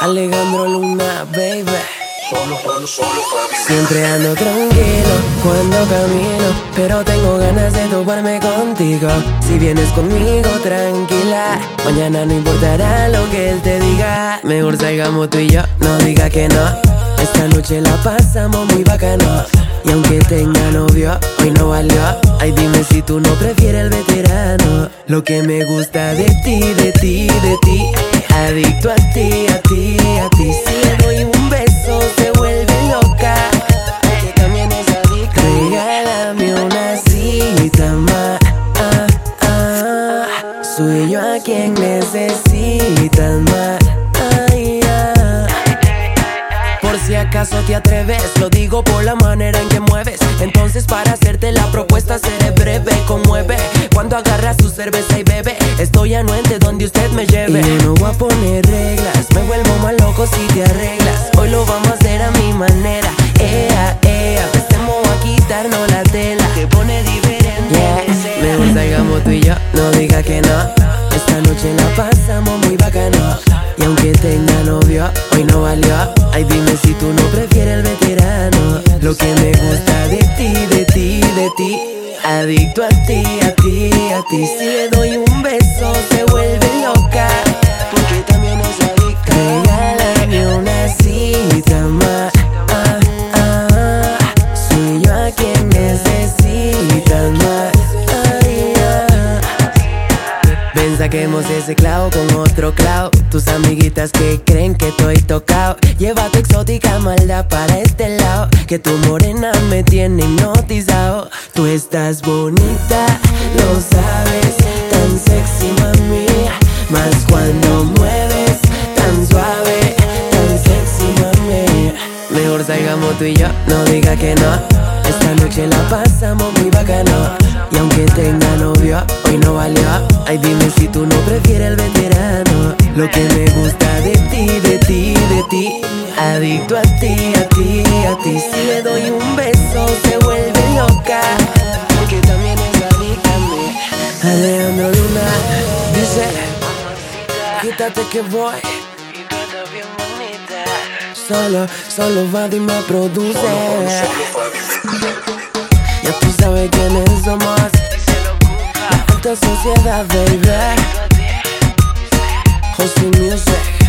Alejandro Luna, baby. Siempre ando tranquilo cuando camino, pero tengo ganas de toparme contigo. Si vienes conmigo tranquila, mañana no importará lo que él te diga. Mejor salgamos tú y yo, no diga que no. Esta noche la pasamos muy bacano. Y aunque tenga novio, hoy no valió. Ay, dime si tú no prefieres el veterano. Lo que me gusta de ti, de ti, de ti. Adicto a ti, a ti, a ti. Si le doy un beso, se vuelve loca. Ella también es adicta. Regálame una cita más. Soy yo a quien necesitas más. Por si acaso te atreves, lo digo por la manera en que mueves. Entonces, para hacerte la propuesta, seré breve, conmueve. Cuando agarras tu cerveza y bebe, estoy anuente donde usted me lleve. Y yo no voy a poner reglas, me vuelvo más loco si te arreglas. Hoy lo vamos a hacer a mi manera. Ea, ea, empecemos a quitarnos la tela. Te pone diferente. Yeah. Mejor salgamos tú y yo, no diga que no. Esta noche la pasamos muy bacano. Y aunque tenga novio, hoy no valió. Ay, dime si tú no prefieres el veterano. Lo que me gusta de ti, ti. Adicto a ti, a ti, a ti. Si le doy un beso, se vuelve loca. Saquemos ese clavo con otro clavo. Tus amiguitas que creen que estoy tocado. Lleva tu exótica maldad para este lado. Que tu morena me tiene hipnotizado. Tú estás bonita, lo sabes. Tan sexy, mami. Más cuando mueves, tan suave. Tan sexy, mami. Mejor salgamos tú y yo, no diga que no. Esta noche la pasamos muy bacano. Y aunque tenga novio, hoy no valió. Ay, dime si tú no prefieres el veterano. Lo que me gusta de ti, de ti, de ti. Adicto a ti, a ti, a ti. Si le doy un beso, se vuelve loca. Porque también es adicta a. Alejandro Luna dice: Quítate que voy. Y tú estás bien bonita. Solo, solo Buddy me produce. Ya tú sabes quiénes somos. La alta sociedad, baby. José Music.